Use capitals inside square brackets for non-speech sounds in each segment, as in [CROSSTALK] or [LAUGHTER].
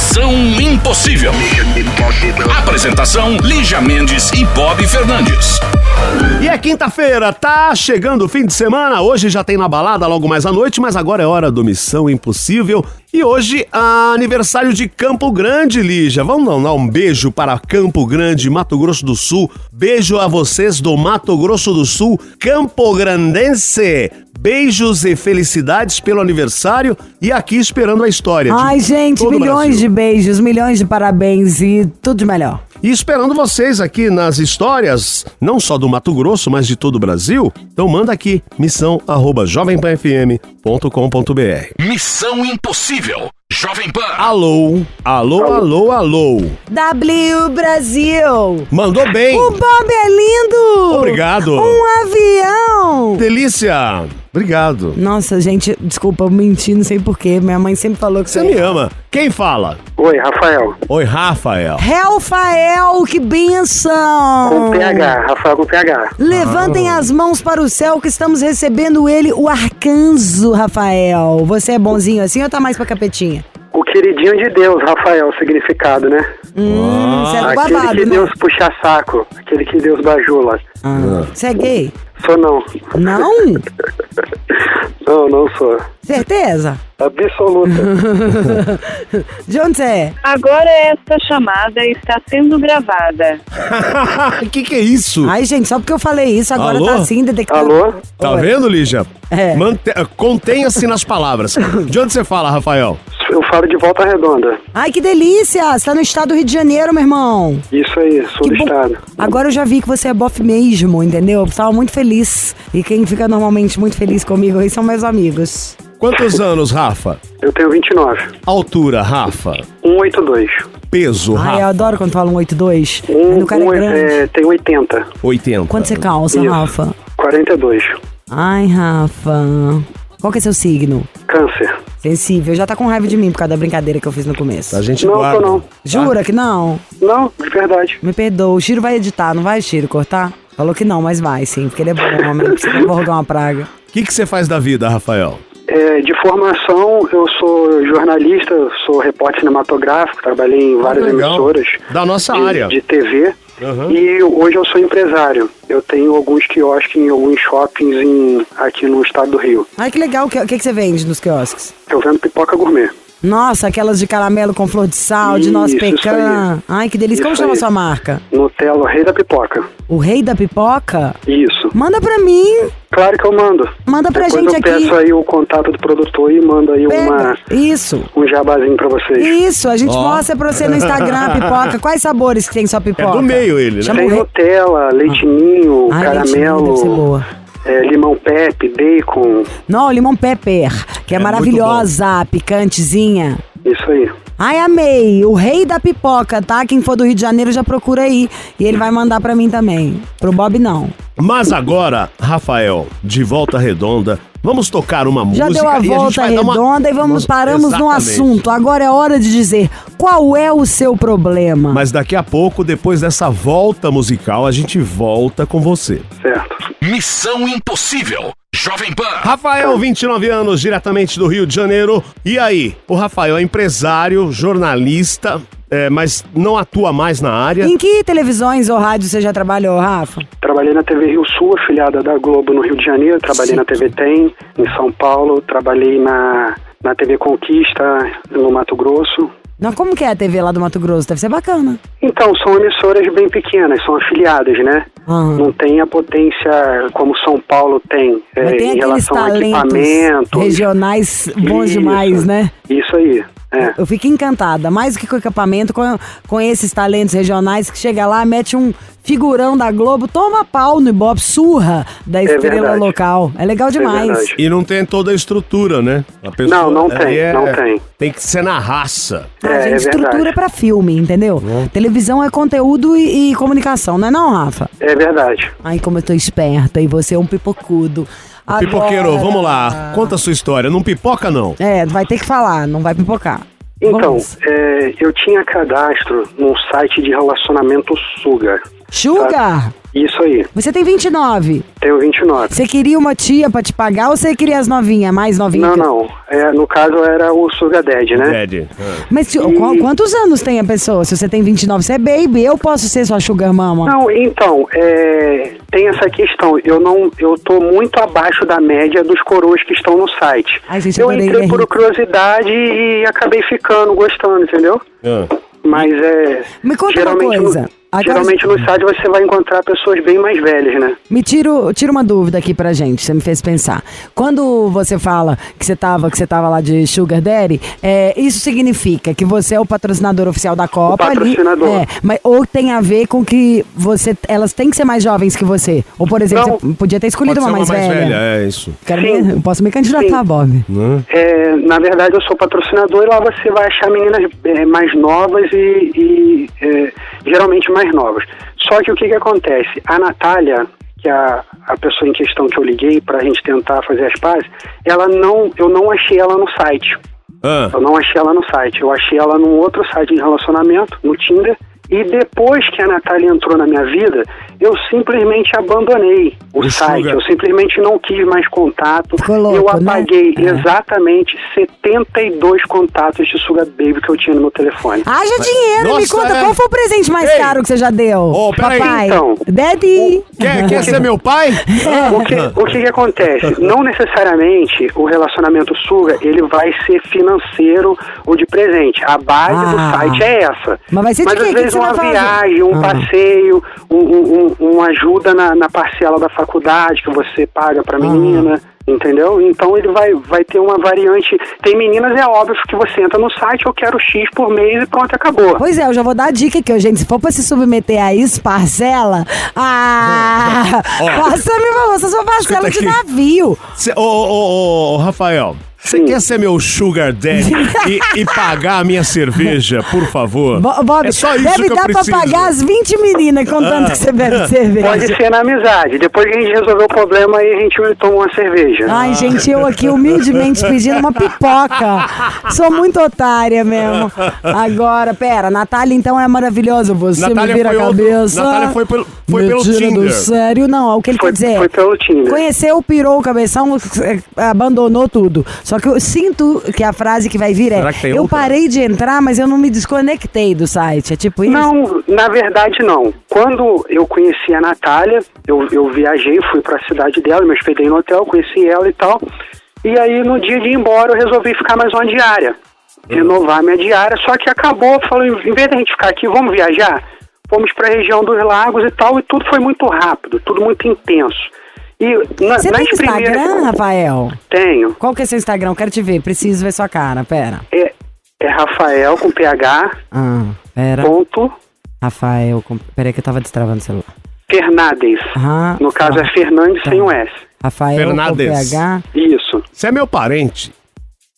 Missão Impossível. Apresentação: Lígia Mendes e Bob Fernandes. E é quinta-feira, tá chegando o fim de semana. Hoje já tem na balada logo mais à noite, mas agora é hora do Missão Impossível. E hoje, aniversário de Campo Grande, Lígia. Vamos dar um beijo para Campo Grande, Mato Grosso do Sul. Beijo a vocês do Mato Grosso do Sul, Campo Grandense. Beijos e felicidades pelo aniversário e aqui esperando a história. Ai, gente, milhões de beijos, milhões de parabéns e tudo de melhor. E esperando vocês aqui nas histórias, não só do Mato Grosso, mas de todo o Brasil. Então manda aqui, missão arroba jovempanfm.com.br. Missão Impossível. Jovem Pan. Alô, alô, alô, alô. W Brasil! Mandou bem. O Bob é lindo! Obrigado. Um avião! Delícia. Obrigado. Nossa, gente, desculpa, eu menti, não sei porquê. Minha mãe sempre falou que Você me ama. Quem fala? Oi, Rafael. Oi, Rafael. Rafael, que benção! Com PH, Rafael com PH. Levantem as mãos para o céu que estamos recebendo ele, o arcanjo Rafael. Você é bonzinho assim ou tá mais pra capetinha? O queridinho de Deus, Rafael, o significado, né? Hum, você é aquele babado, que né? Deus puxa saco, aquele que Deus bajula. Ah, Você é gay? Sou não. Não? [LAUGHS] Não, não sou. Certeza? Absoluta. [LAUGHS] De onde você é? Agora esta chamada está sendo gravada. O [LAUGHS] que, que é isso? Ai, gente, só porque eu falei isso, agora Alô? tá assim, detectando. Alô? Tá Oi. vendo, Lígia? É. Mante- Contenha-se nas palavras. De onde você fala, Rafael? Eu falo de Volta Redonda. Ai, que delícia! Você tá no estado do Rio de Janeiro, meu irmão. Isso aí, sul Que do bom. estado. Agora eu já vi que você é bofe mesmo, entendeu? Eu tava muito feliz. E quem fica normalmente muito feliz comigo aí são meus amigos. Quantos anos, Rafa? Eu tenho 29. Altura, Rafa. 182. Peso, Ai, eu Rafa. adoro quando falam 82. Um, cara um, é grande. é, tem 80. 80. Quanto você calça, Isso. Rafa? 42. Ai, Rafa. Qual que é seu signo? Câncer. Sensível. Já tá com raiva de mim por causa da brincadeira que eu fiz no começo. A gente Não, guarda. tô não. Jura que não? Não, de verdade. Me perdoa. O Chiro vai editar, não vai, Chiro, cortar? Falou que não, mas vai sim, porque ele é bom homem. Não precisa borgar uma praga. O que, que você faz da vida, Rafael? É, de formação, eu sou jornalista, sou repórter cinematográfico, trabalhei em várias legal. emissoras Da nossa de, área. de TV. Uhum. E hoje eu sou empresário. Eu tenho alguns quiosques em alguns shoppings em- aqui no estado do Rio. Ai, que legal. O que, que que você vende nos quiosques? Eu vendo pipoca gourmet. Nossa, aquelas de caramelo com flor de sal, de noz pecan. Ai, que delícia. Como Isso chama a sua marca? Nutella, o rei da pipoca. O Rei da Pipoca? Isso. Manda pra mim. Claro que eu mando. Manda pra Depois gente eu aqui. peço aí o contato do produtor e mando aí uma, Pega. Isso. um jabazinho pra vocês. Isso, a gente Ó. mostra pra você no Instagram a pipoca. Quais sabores que tem sua pipoca? É do meio ele, né? Chama Tem. Nutella, leitinho, Ai, leitinho, deve ser caramelo, boa. É, limão pepe, bacon. Não, limão pepper, que é, É maravilhosa, picantezinha. Isso aí. Ai, amei. O rei da pipoca, tá? Quem for do Rio de Janeiro já procura aí. E ele vai mandar pra mim também. Pro Bob, não. Mas agora, Rafael, de volta redonda, vamos tocar uma Já música deu a e gente volta vai dar uma- redonda e vamos paramos no Exatamente. assunto. Agora é hora de dizer qual é o seu problema. Mas daqui a pouco, depois dessa volta musical, a gente volta com você. Certo. Missão Impossível. Jovem Pan. Rafael, 29 anos, diretamente do Rio de Janeiro. E aí? O Rafael é empresário, jornalista, é, mas não atua mais na área. Em que televisões ou rádio você já trabalhou, Rafa? Trabalhei na TV Rio Sul, afiliada da Globo no Rio de Janeiro. Trabalhei na TV Tem, em São Paulo. Trabalhei na, na TV Conquista, no Mato Grosso. Não, como que é a TV lá do Mato Grosso? Deve ser bacana. Então, são emissoras bem pequenas, são afiliadas, né? Aham. Não tem a potência como São Paulo tem, é, tem em relação a equipamentos. regionais bons Isso. demais, né? Isso aí, é. Eu fico encantada, mais do que com o equipamento, com, com esses talentos regionais que chega lá, mete um figurão da Globo, toma pau no Ibope, surra da estrela verdade. local. É legal demais. verdade. E não tem toda a estrutura, né? A pessoa, Não, não tem, não tem. Tem que ser na raça. Ah, É, gente, é estrutura é pra filme, entendeu? Televisão é conteúdo e, e comunicação, não é não, Rafa? É verdade. Ai, como eu tô esperta e você é um pipocudo. Agora- Pipoqueiro, vamos lá. Conta a sua história. Não pipoca, não. É, vai ter que falar, não vai pipocar. Então, é, eu tinha cadastro num site de relacionamento Suga. Sugar, Isso aí, você tem 29. tenho 29. Você queria uma tia pra te pagar ou você queria as novinhas, mais novinhas? Não, não. É, no caso era o Sugar Daddy, né? Ed. ah. Mas tio, qual- quantos anos tem a pessoa? Se você tem 29, você é baby. Eu posso ser sua sugar mama. Não, então, é, tem essa questão. Eu não, eu tô muito abaixo da média dos coroas que estão no site. Ai, gente, eu adorei, entrei né, por curiosidade e acabei ficando, gostando, entendeu? Ah. Mas é. Me conta uma geralmente coisa. Agora- geralmente no site você vai encontrar pessoas bem mais velhas, né? Me tiro, tira uma dúvida aqui pra gente, você me fez pensar. Quando você fala que você tava, que você tava lá de Sugar Daddy, é, isso significa que você é o patrocinador oficial da Copa ali, patrocinador. é, mas, ou tem a ver com que você, elas têm que ser mais jovens que você? Ou, por exemplo, Não. você podia ter escolhido Pode uma ser mais, velha. é isso. Quero Sim. me- eu posso me candidatar, Sim. Bob. Né? É, na verdade, eu sou patrocinador e lá você vai achar meninas é, mais novas e, e, é, geralmente mais novas. Só que o que, que acontece? A Natália, que é a, a pessoa em questão que eu liguei para a gente tentar fazer as pazes, ela não, eu não achei ela no site. Ah. Eu não achei ela no site. Eu achei ela num outro site de relacionamento, no Tinder. E depois que a Natália entrou na minha vida, eu simplesmente abandonei o, O site. Sugar. Eu simplesmente não quis mais contato. Ficou louco, eu né? apaguei É. exatamente 72 contatos de Sugar Baby que eu tinha no meu telefone. Haja dinheiro, me Nossa, conta é. qual foi o presente mais Ei. caro que você já deu? Ô, peraí. Papai. Então. Daddy. Quer, quer ser meu pai? [LAUGHS] O que, o que que acontece? Não necessariamente o relacionamento suga ele vai ser financeiro ou de presente. A base Ah. do site é essa. Mas vai ser de Mas às O que vezes que uma viagem, um Ah. passeio, um, um- um- uma ajuda na, na parcela da faculdade que você paga pra menina. Entendeu? Então ele vai, vai ter uma variante. Tem meninas, é óbvio que você entra no site, eu quero X por mês e pronto, acabou. Pois é, eu já vou dar a dica aqui, gente. Se for pra se submeter a isso, parcela. Ah! [LAUGHS] Ó. Faça, meu favor, essa sua parcela Escuta de aqui. navio. Ô, ô, ô, Rafael, você Sim. quer ser meu sugar daddy e, e pagar a minha cerveja, por favor? Bo- Bob, é só isso deve que eu dar preciso. pra pagar as 20 meninas contando que você bebe cerveja. Pode ser na amizade. Depois que a gente resolver o problema, aí a gente toma uma cerveja. Ai, gente, eu aqui humildemente pedindo uma pipoca. Sou muito otária mesmo. Agora, pera, Natália então é maravilhosa. Você Natália me vira a outro- cabeça. Natália foi pelo- foi Me pelo tira Tinder. do sério, não. O que ele Foi, quer dizer? foi pelo Tinder. Conheceu, pirou o cabeção, eh, abandonou tudo. Só que eu sinto que a frase que vai vir é: Eu outra? parei de entrar, mas eu não me desconectei do site. É tipo isso? Não, na verdade não. Quando eu conheci a Natália, eu, eu viajei, fui pra cidade dela, me hospedei no hotel, conheci ela e tal. E aí no dia de ir embora eu resolvi ficar mais uma diária. Renovar minha diária, só que acabou, falou, em vez da gente ficar aqui, vamos viajar? Fomos pra região dos lagos e tal, e tudo foi muito rápido, tudo muito intenso. E na, Você tem Instagram, primeiras. Rafael? Tenho. Qual que é seu Instagram? Quero te ver. Preciso ver sua cara. Pera. É, é Rafael com PH, Ah, pera. ponto, Rafael. com- Peraí que eu tava destravando o celular. Fernandes. Ah, No caso tá. é Fernandes sem o S. Rafael Fernandes. com PH. Isso. Você é meu parente.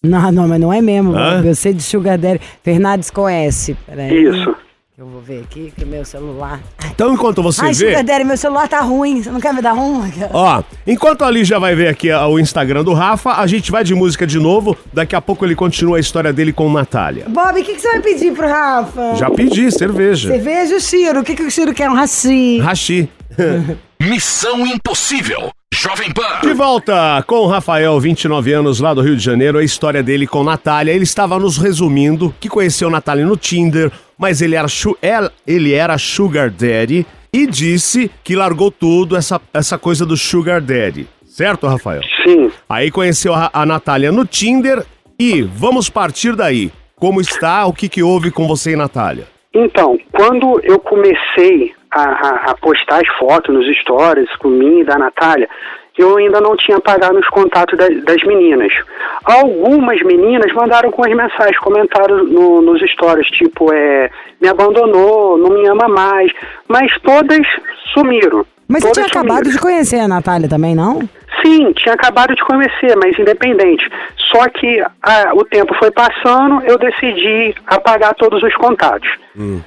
Não, não, mas não é mesmo. Eu sei de Sugar Daddy. Fernandes com S. Peraí. Isso. Eu vou ver aqui que meu celular. Ai, Então, enquanto você Ai vê... Sugar Daddy, meu celular tá ruim. Você não quer me dar um? Ó, enquanto a Lígia vai ver aqui o Instagram do Rafa, a gente vai de música de novo. Daqui a pouco ele continua a história dele com Natália. Bob, o que, que você vai pedir pro Rafa? Já pedi cerveja. Cerveja, o Ciro. O que, que o Ciro quer? Um raci. Rachi. [LAUGHS] Missão Impossível. Jovem Pan. De volta com o Rafael, 29 anos, lá do Rio de Janeiro, a história dele com Natália. Ele estava nos resumindo que conheceu Natália no Tinder, mas ele era, ele era Sugar Daddy e disse que largou tudo, essa, essa coisa do Sugar Daddy. Certo, Rafael? Sim. Aí conheceu a, a Natália no Tinder e vamos partir daí. Como está? O que, que houve com você e Natália? Então, quando eu comecei a, a- a postar as fotos nos stories com mim e da Natália, eu ainda não tinha apagado os contatos da- das meninas. Algumas meninas mandaram com as mensagens, comentários no- nos stories, tipo, é, me abandonou, não me ama mais, mas todas sumiram. Mas você Todas tinha acabado sumiram. de conhecer a Natália também, não? Sim, tinha acabado de conhecer, mas independente. Só que ah, o tempo foi passando, eu decidi apagar todos os contatos.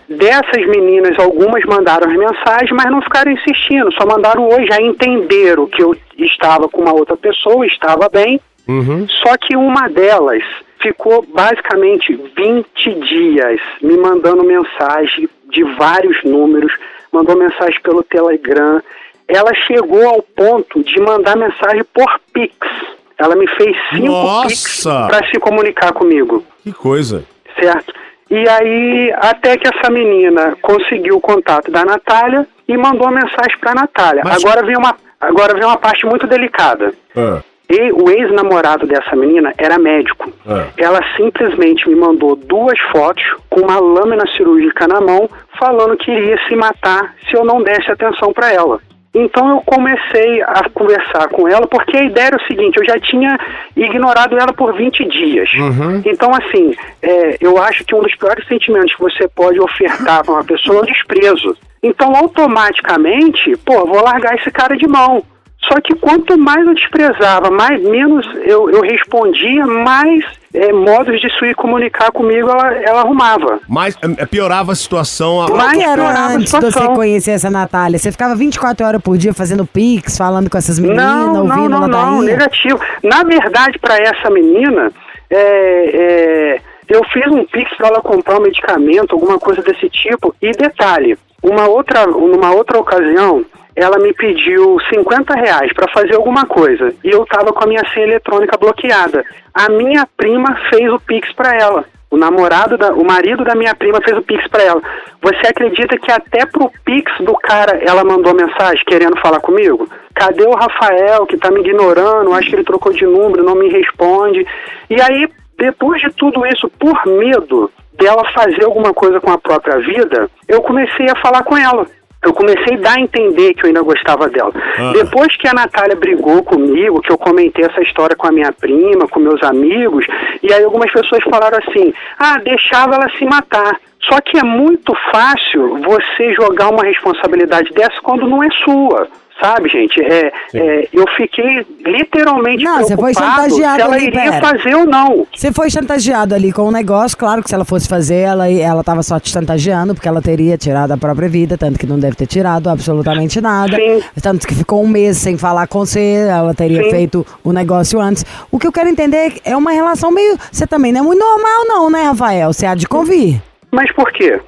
Dessas meninas, algumas mandaram as mensagens, mas não ficaram insistindo, só mandaram oi, já entenderam que eu estava com uma outra pessoa, estava bem. Só que uma delas ficou basicamente 20 dias me mandando mensagem de vários números, mandou mensagem pelo Telegram. Ela chegou ao ponto de mandar mensagem por Pix. Ela me fez cinco Nossa! Pix para se comunicar comigo, Que coisa. certo? E aí, até que essa menina conseguiu o contato da Natália e mandou uma mensagem para a Natália. Mas- Agora vem uma agora vem uma parte muito delicada. Ah, E o ex-namorado dessa menina era médico. ah. Ela simplesmente me mandou duas fotos com uma lâmina cirúrgica na mão, falando que iria se matar se eu não desse atenção para ela. Então eu comecei a conversar com ela, porque a ideia era o seguinte: eu já tinha ignorado ela por 20 dias. Então, assim, é, eu acho que um dos piores sentimentos que você pode ofertar para uma pessoa é o desprezo. Então, automaticamente, pô, vou largar esse cara de mão. Só que quanto mais eu desprezava, mais menos eu, eu respondia, mais é, modos de se comunicar comigo ela, ela arrumava. Mas é, piorava a situação. a- Mas era antes de você conhecer essa Natália? Você ficava 24 horas por dia fazendo pix, falando com essas meninas, Não, não, ouvindo não, não, ladainha? negativo. Na verdade, para essa menina, é, é, eu fiz um pix para ela comprar um medicamento, alguma coisa desse tipo. E detalhe, uma outra, numa outra ocasião, ela me pediu 50 reais para fazer alguma coisa e eu tava com a minha senha eletrônica bloqueada. A minha prima fez o pix para ela. O namorado, da, o marido da minha prima fez o pix para ela. Você acredita que até pro pix do cara ela mandou mensagem querendo falar comigo? Cadê o Rafael que tá me ignorando? Acho que ele trocou de número, não me responde. E aí, depois de tudo isso, por medo dela fazer alguma coisa com a própria vida, eu comecei a falar com ela. Eu comecei a dar a entender que eu ainda gostava dela. Ah. Depois que a Natália brigou comigo, que eu comentei essa história com a minha prima, com meus amigos, e aí algumas pessoas falaram assim: ah, deixava ela se matar. Só que é muito fácil você jogar uma responsabilidade dessa quando não é sua. Sabe, gente? É, é, eu fiquei literalmente Não, você foi preocupado se chantageado ela ali, iria pera. fazer ou não. Você foi chantageado ali com o negócio, claro que se ela fosse fazer, ela, ela tava só te chantageando, porque ela teria tirado a própria vida, tanto que não deve ter tirado absolutamente nada. Sim. Tanto que ficou um mês sem falar com você, ela teria Sim. feito o negócio antes. O que eu quero entender é uma relação meio. Você também não é muito normal, não, né, Rafael? Você há de convir. Mas por quê?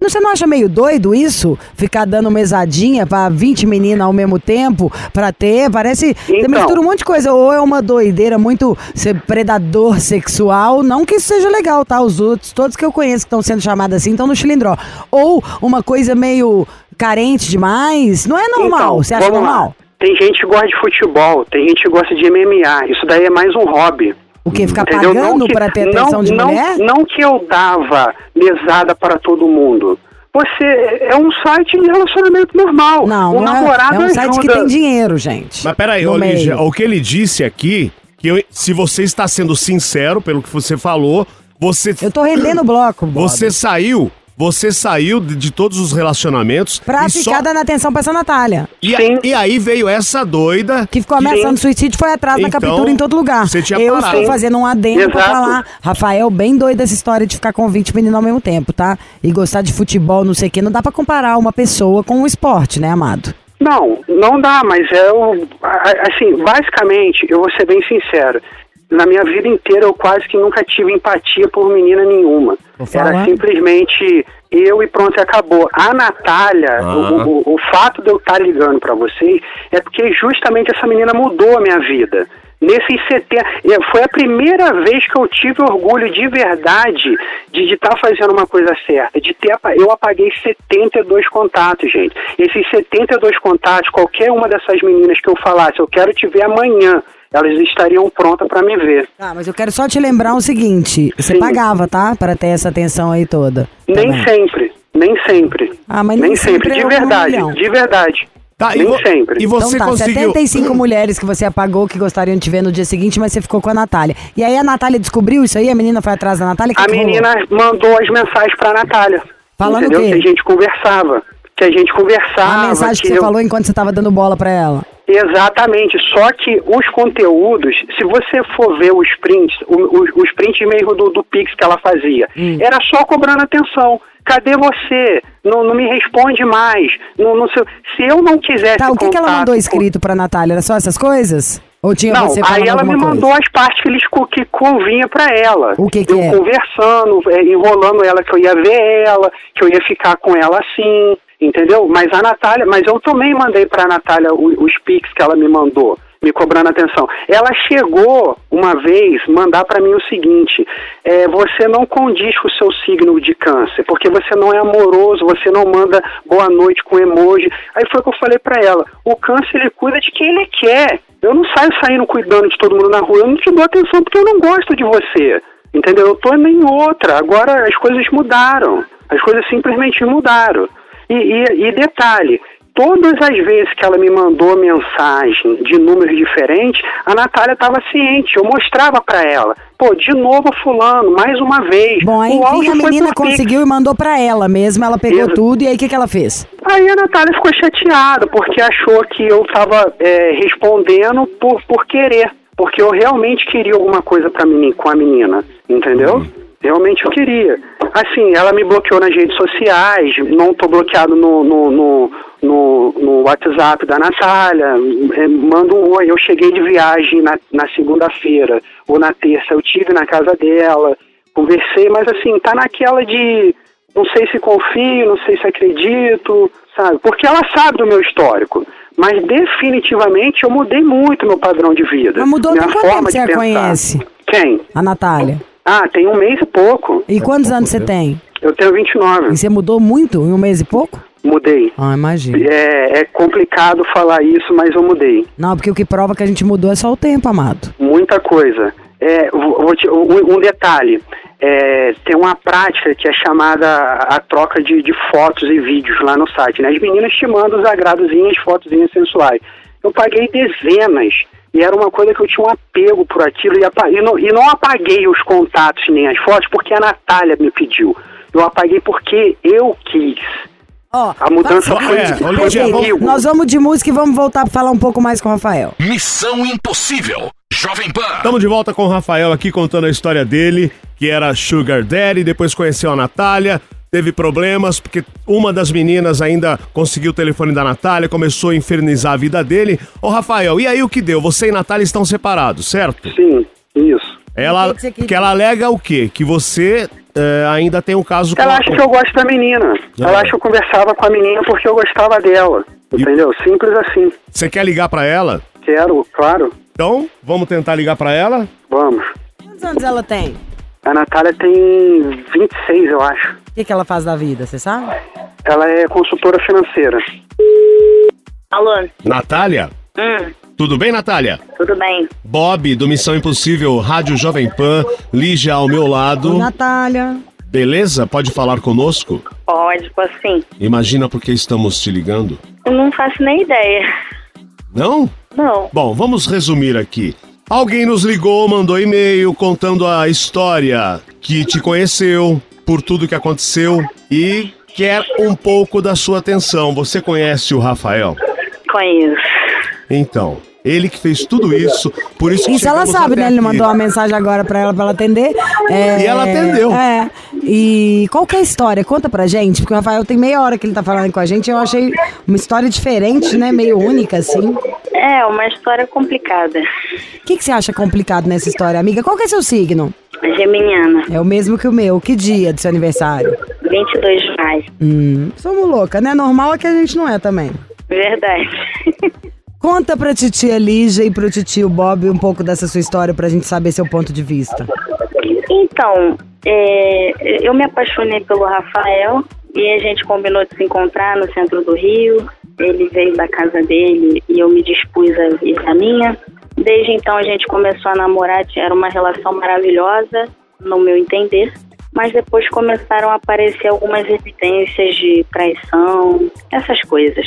Não, Você não acha meio doido isso? Ficar dando mesadinha pra 20 meninas ao mesmo tempo pra ter? Parece. Você Então. mistura um monte de coisa. Ou é uma doideira muito ser predador sexual. Não que isso seja legal, tá? Os outros, todos que eu conheço que estão sendo chamados assim, estão no chilindró. Ou uma coisa meio carente demais. Não é normal. Então, Você acha vamos lá. normal? Tem gente que gosta de futebol, tem gente que gosta de MMA. Isso daí é mais um hobby. O quê? Ficar Entendeu? pagando que- pra ter não, atenção de não, mulher? Não que eu dava mesada para todo mundo. Você é um site de relacionamento normal. Não, o não é, namorado é um site que ajuda- tem dinheiro, gente. Mas peraí, meio. o que ele disse aqui, que eu- se você está sendo sincero pelo que você falou, você, Eu tô rendendo o bloco, Bob. você saiu, você saiu de, de todos os relacionamentos Pra e ficar só... dando atenção pra essa Natália. E, a- Sim. e aí veio essa doida Que ficou ameaçando suicídio foi atrás da Então, captura em todo lugar. você tinha Eu parado. estou fazendo um adendo pra Exato. falar. Rafael, bem doido essa história de ficar com 20 meninos ao mesmo tempo, tá? E gostar de futebol, não sei o quê. Não dá pra comparar uma pessoa com um esporte, né, amado? Não, não dá, mas é Assim, basicamente, eu vou ser bem sincero. Na minha vida inteira, eu quase que nunca tive empatia por menina nenhuma. Era simplesmente eu e pronto, e acabou. A Natália, Ah. o, o- o fato de eu estar ligando pra vocês é porque justamente essa menina mudou a minha vida. Nesses 70. eh, Foi a primeira vez que eu tive orgulho de verdade de estar fazendo uma coisa certa. De ter, eu apaguei 72 contatos, gente. Esses 72 contatos, qualquer uma dessas meninas que eu falasse, eu quero te ver amanhã, elas estariam prontas para me ver. Tá, mas eu quero só te lembrar o seguinte: você Sim. pagava, tá? Pra ter essa atenção aí toda. Tá Nem bem? sempre, nem sempre. Ah, mas nem sempre de é um verdade, milhão. de verdade. Tá, e, nem vo- sempre. e você então tá, conseguiu. 75 mulheres que você apagou que gostariam de te ver no dia seguinte, mas você ficou com a Natália. E aí a Natália descobriu isso aí? A menina foi atrás da Natália? Que A que rolou? menina mandou as mensagens pra Natália. Falando entendeu? o quê? Que a gente conversava. Que a gente conversava. A mensagem que, que você eu- falou enquanto você tava dando bola pra ela. Exatamente, só que os conteúdos, se você for ver os prints, o- os, os prints mesmo do, do Pix que ela fazia, Hum. era só cobrando atenção. Cadê você? Não, não me responde mais. Não, não sei- se eu não quisesse. Tá, o que, que ela mandou escrito pra Natália? Era só essas coisas? Ou tinha Não, você aí ela me mandou coisa? as partes que, eles, que convinha pra ela. O que que eu é? conversando, é, enrolando ela que eu ia ver ela, que eu ia ficar com ela assim. Entendeu? Mas a Natália, mas eu também mandei pra Natália o- os pics que ela me mandou, me cobrando atenção. Ela chegou uma vez mandar pra mim o seguinte: é, você não condiz com o seu signo de câncer, porque você não é amoroso, você não manda boa noite com emoji. Aí foi que eu falei pra ela: o câncer ele cuida de quem ele quer. Eu não saio saindo cuidando de todo mundo na rua, eu não te dou atenção porque eu não gosto de você. Entendeu? Eu tô em outra. Agora as coisas mudaram. As coisas simplesmente mudaram. E, e- e detalhe, todas as vezes que ela me mandou mensagem de números diferentes, a Natália estava ciente. Eu mostrava para ela. Pô, de novo fulano, mais uma vez. Bom, aí O enfim, a menina conseguiu e mandou pra ela mesmo. Ela pegou Isso. tudo e aí o que, que ela fez? Aí a Natália ficou chateada, porque achou que eu estava respondendo por, por querer. Porque eu realmente queria alguma coisa pra mim, com a menina, entendeu? Realmente eu queria. Assim, ela me bloqueou nas redes sociais, não tô bloqueado no, no, no, no, no WhatsApp da Natália. É, manda um oi. Eu cheguei de viagem na, na segunda-feira ou na terça, eu tive na casa dela, conversei, mas assim, tá naquela de não sei se confio, não sei se acredito, sabe? Porque ela sabe do meu histórico. Mas definitivamente eu mudei muito meu padrão de vida. Mas mudou minha forma você de a pensar. conhece? Quem? A Natália. Ah, tem um mês e pouco. E quantos anos você tem? Eu tenho 29. E você mudou muito em um mês e pouco? Mudei. Ah, imagina. É, é complicado falar isso, mas eu mudei. Não, porque o que prova que a gente mudou é só o tempo, amado. Muita coisa. É, vou- vou te- um, um detalhe. É, tem uma prática que é chamada a troca de, de fotos e vídeos lá no site. Né? As meninas te mandam os agradozinhos, fotozinhas sensuais. Eu paguei dezenas. E era uma coisa que eu tinha um apego por aquilo. E, apa- e não, e não apaguei os contatos nem as fotos porque a Natália me pediu. Eu apaguei porque eu quis. Ó, A mudança foi- é, ok, vamos- Nós vamos de música e vamos voltar pra falar um pouco mais com o Rafael. Missão Impossível. Jovem Pan. Estamos de volta com o Rafael aqui contando a história dele, que era Sugar Daddy, depois conheceu a Natália, teve problemas, porque uma das meninas ainda conseguiu o telefone da Natália, começou a infernizar a vida dele. Ô Rafael, e aí o que deu? Você e Natália estão separados, certo? Sim, isso. Ela, que que ela alega o quê? Que você eh, ainda tem um caso Ela com acha que eu gosto da menina. Ela acha que eu conversava com a menina porque eu gostava dela. Entendeu? Simples assim. Você quer ligar pra ela? Quero, claro. Então, vamos tentar ligar pra ela? Vamos. Quantos anos ela tem? A Natália tem 26, eu acho. O que, que ela faz da vida, você sabe? Ela é consultora financeira. Alô? Natália? Hum, Tudo bem, Natália? tudo bem? Bob, do Missão Impossível, Rádio Jovem Pan, Lígia ao meu lado. Natália. Beleza? Pode falar conosco? Pode, tipo assim. Imagina por que estamos te ligando. Eu não faço nem ideia. Não? Não. Bom, vamos resumir aqui. Alguém nos ligou, mandou e-mail contando a história que te conheceu, por tudo que aconteceu e quer um pouco da sua atenção. Você conhece o Rafael? Conheço. Então, ele que fez tudo isso, por isso que Isso ela sabe, né? Ele aqui. mandou uma mensagem agora pra ela, pra ela atender. É, E ela atendeu. É. E qual que é a história? Conta pra gente, porque o Rafael tem meia hora que ele tá falando com a gente. Eu achei uma história diferente, né? Meio única, assim. É, uma história complicada. O que, que você acha complicado nessa história, amiga? Qual que é seu signo? Geminiana, É o mesmo que o meu. Que dia do seu aniversário? 22 de maio. Hum, somos louca, né? Normal é que a gente não é também. Verdade. [LAUGHS] Conta pra titia Lígia e pro titio Bob um pouco dessa sua história pra gente saber seu ponto de vista. Então, é, eu me apaixonei pelo Rafael e a gente combinou de se encontrar no centro do Rio. Ele veio da casa dele e eu me dispus a ir da minha. Desde então a gente começou a namorar, era uma relação maravilhosa, no meu entender. Mas depois começaram a aparecer algumas evidências de traição, essas coisas.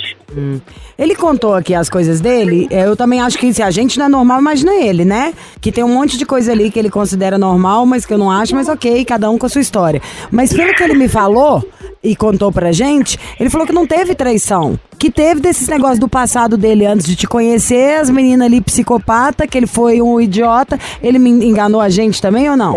Ele contou aqui as coisas dele. é, Eu também acho que se a gente não é normal, imagina ele, né? Que tem um monte de coisa ali que ele considera normal, mas que eu não acho, mas ok, cada um com a sua história. Mas pelo que ele me falou e contou pra gente, ele falou que não teve traição. Que teve desses negócios do passado dele antes de te conhecer, as meninas ali psicopata, que ele foi um idiota. Ele me enganou a gente também ou não?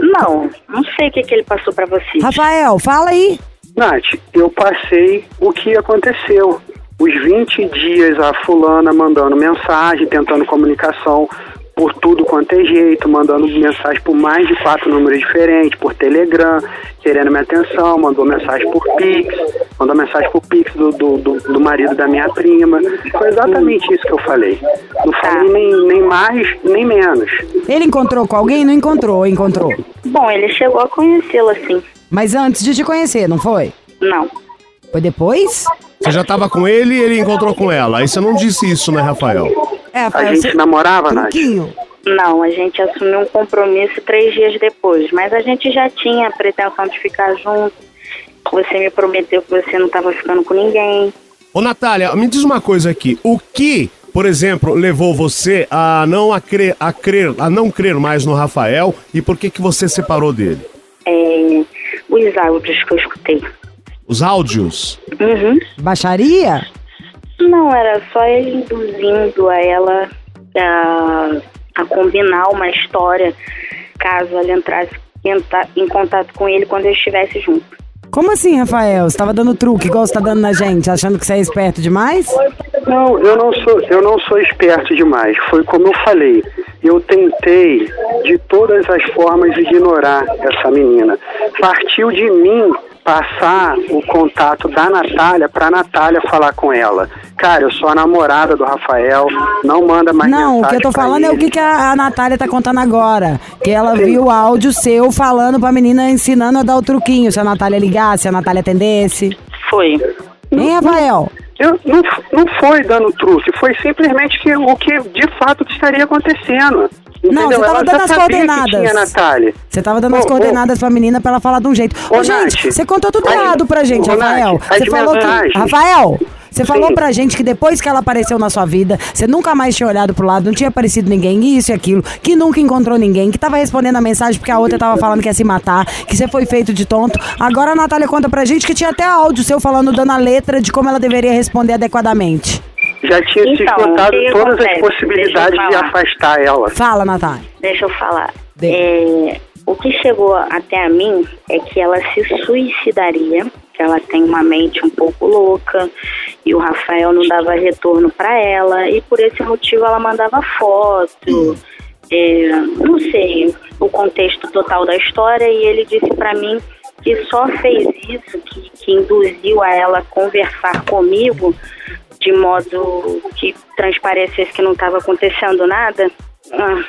Não, não sei o que, que ele passou pra vocês. Rafael, fala aí. Nath, eu passei o que aconteceu. Os 20 dias a fulana mandando mensagem, tentando comunicação por tudo quanto é jeito, mandando mensagem por mais de quatro números diferentes, por Telegram, querendo minha atenção, mandou mensagem por Pix, mandou mensagem pro Pix do, do, do, do marido da minha prima. Foi exatamente isso que eu falei. Não falei nem, nem mais, nem menos. Ele encontrou com alguém? Não encontrou, ou encontrou. Bom, ele chegou a conhecê-la, sim. Mas antes de te conhecer, não foi? Não. Foi depois? Você já tava com ele e ele encontrou com ela. Aí você não disse isso, né, Rafael? É, A gente você- namorava, Nath? Truquinho. Não, a gente assumiu um compromisso três dias depois, mas a gente já tinha a pretensão de ficar junto. Você me prometeu que você não estava ficando com ninguém. Ô, Natália, me diz uma coisa aqui. O que, por exemplo, levou você a não a crer, a crer, a não crer mais no Rafael e por que que você separou dele? É, os áudios que eu escutei. Os áudios? Uhum. Baixaria? Não, era só ele induzindo a ela a, a combinar uma história caso ela entrasse em, ta- em contato com ele quando eu estivesse junto. Como assim, Rafael? Você tava dando truque igual você tá dando na gente, achando que você é esperto demais? Não, eu não sou, eu não sou esperto demais. Foi como eu falei. Eu tentei de todas as formas ignorar essa menina. Partiu de mim passar o contato da Natália para Natália falar com ela. Cara, eu sou a namorada do Rafael, não manda mais Não, o que eu tô falando é o ele. que, que a, a Natália tá contando agora. Que ela viu o áudio seu falando pra menina ensinando a dar o truquinho. Se a Natália ligasse, se a Natália atendesse. Foi. Hein, Rafael? Eu, não, não foi dando truque, foi simplesmente que, o que de fato estaria acontecendo. Não, você tava dando as coordenadas. tinha Natália. Você tava dando as Ô, ô, coordenadas pra menina pra ela falar de um jeito. Ô, Ô, gente, você contou tudo errado pra gente, Rafael. Você falou que. Rafael! Você falou Sim. pra gente que depois que ela apareceu na sua vida, você nunca mais tinha olhado pro lado, não tinha aparecido ninguém, isso e aquilo, que nunca encontrou ninguém, que tava respondendo a mensagem porque a outra tava falando que ia se matar, que você foi feito de tonto. Agora a Natália conta pra gente que tinha até áudio seu falando, dando a letra de como ela deveria responder adequadamente. Já tinha se Então, esgotado o que todas acontece? as possibilidades de afastar ela. Fala, Natália. Deixa eu falar. Dê. É, o que chegou até a mim é que ela se suicidaria, que ela tem uma mente um pouco louca e o Rafael não dava retorno para ela e por esse motivo ela mandava foto. é, não sei o contexto total da história e ele disse para mim que só fez isso, que, que induziu a ela a conversar comigo de modo que transparecesse que não estava acontecendo nada, ah,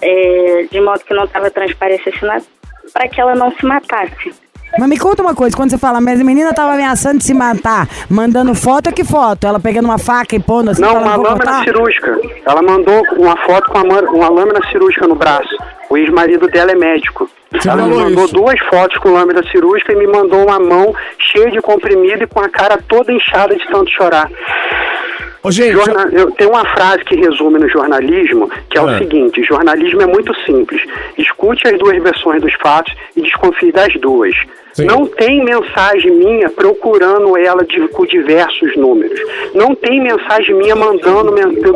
é, de modo que não estava transparecendo nada, para que ela não se matasse. Mas me conta uma coisa, quando você fala, mas a menina tava ameaçando de se matar, mandando foto, que foto? Ela pegando uma faca e pondo assim, Não, uma "Vou lâmina cortar"? cirúrgica. Ela mandou uma foto com uma, uma lâmina cirúrgica no braço. O ex-marido dela é médico. Você ela me mandou isso. duas fotos com lâmina cirúrgica e me mandou uma mão cheia de comprimido e com a cara toda inchada de tanto chorar. Ô, gente, eu tenho uma frase que resume no jornalismo, que é o É. seguinte: jornalismo é muito simples. Escute as duas versões dos fatos e desconfie das duas. Sim. Não tem mensagem minha procurando ela de- com diversos números. Não tem mensagem minha mandando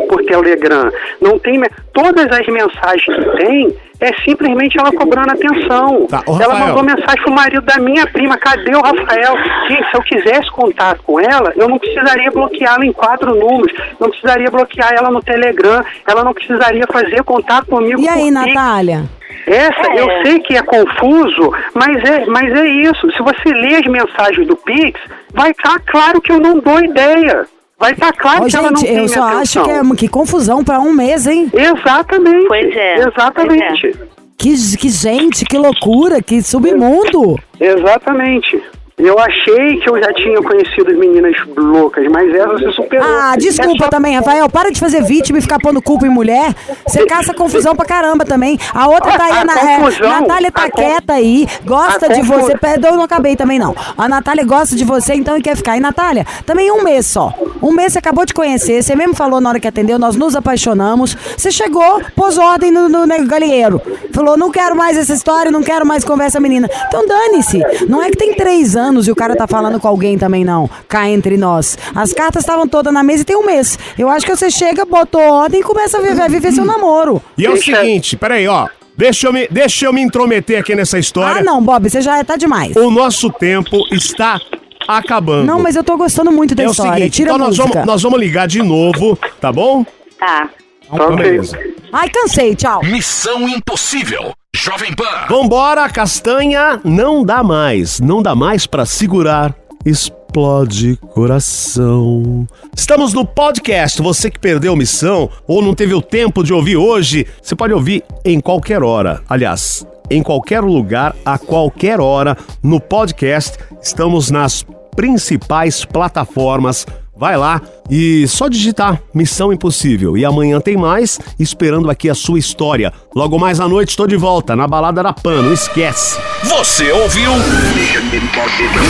por Telegram. Não tem todas as mensagens que tem é simplesmente ela cobrando atenção. Tá, ela mandou mensagem pro marido da minha prima, cadê o Rafael? Gente, se eu quisesse contato com ela, eu não precisaria bloqueá-la em quatro números, não precisaria bloquear ela no Telegram, ela não precisaria fazer contato comigo. E aí. Natália? Essa, É. eu sei que é confuso, mas é, mas é isso. Se você lê as mensagens do Pix, vai estar claro que eu não dou ideia. Vai estar claro Ô, que ela não gente, tem eu só minha acho atenção. que é que confusão pra um mês, hein? Exatamente. Pois é, Exatamente. Que, que gente, que loucura, que submundo. Exatamente. Eu achei que eu já tinha conhecido as meninas loucas, mas essa você superou. Ah, desculpa também, Rafael. Para de fazer vítima e ficar pondo culpa em mulher. Você caça confusão pra caramba também. A outra tá aí, A a, Na- é, confusão, Natália tá a quieta aí, gosta de confu- você. Perdão, eu não acabei também não. A Natália gosta de você, então e quer ficar. E Natália, também um mês só. Um mês você acabou de conhecer, você mesmo falou na hora que atendeu, nós nos apaixonamos. Você chegou, pôs ordem no, no, no galinheiro. Falou, não quero mais essa história, não quero mais conversa menina. Então dane-se. Não é que tem três anos e o cara tá falando com alguém também, não. Cá entre nós. As cartas estavam todas na mesa e tem um mês. Eu acho que você chega, botou ordem e começa a viver, viver seu namoro. e é o seguinte, peraí, ó. Deixa eu, me, deixa eu me intrometer aqui nessa história. Ah, não, Bob, você já tá demais. O nosso tempo está acabando. Não, mas eu tô gostando muito da é o história. seguinte, Tira então a nós música. vamos, nós vamos ligar de novo, tá bom? Tá. Então, beleza. Ai, cansei, tchau. Missão Impossível. Jovem Pan. Vambora, castanha, não dá mais. Não dá mais pra segurar. Explode. explode coração. Estamos no podcast. Você que perdeu missão ou não teve o tempo de ouvir hoje, você pode ouvir em qualquer hora. Aliás, em qualquer lugar, a qualquer hora, no podcast. Estamos nas principais plataformas. Vai lá e só digitar Missão Impossível. E amanhã tem mais, esperando aqui a sua história. Logo mais à noite estou de volta na Balada da Pan, não esquece. Você ouviu?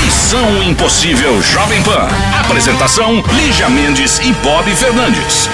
Missão Impossível Jovem Pan. Apresentação: Lígia Mendes e Bob Fernandes.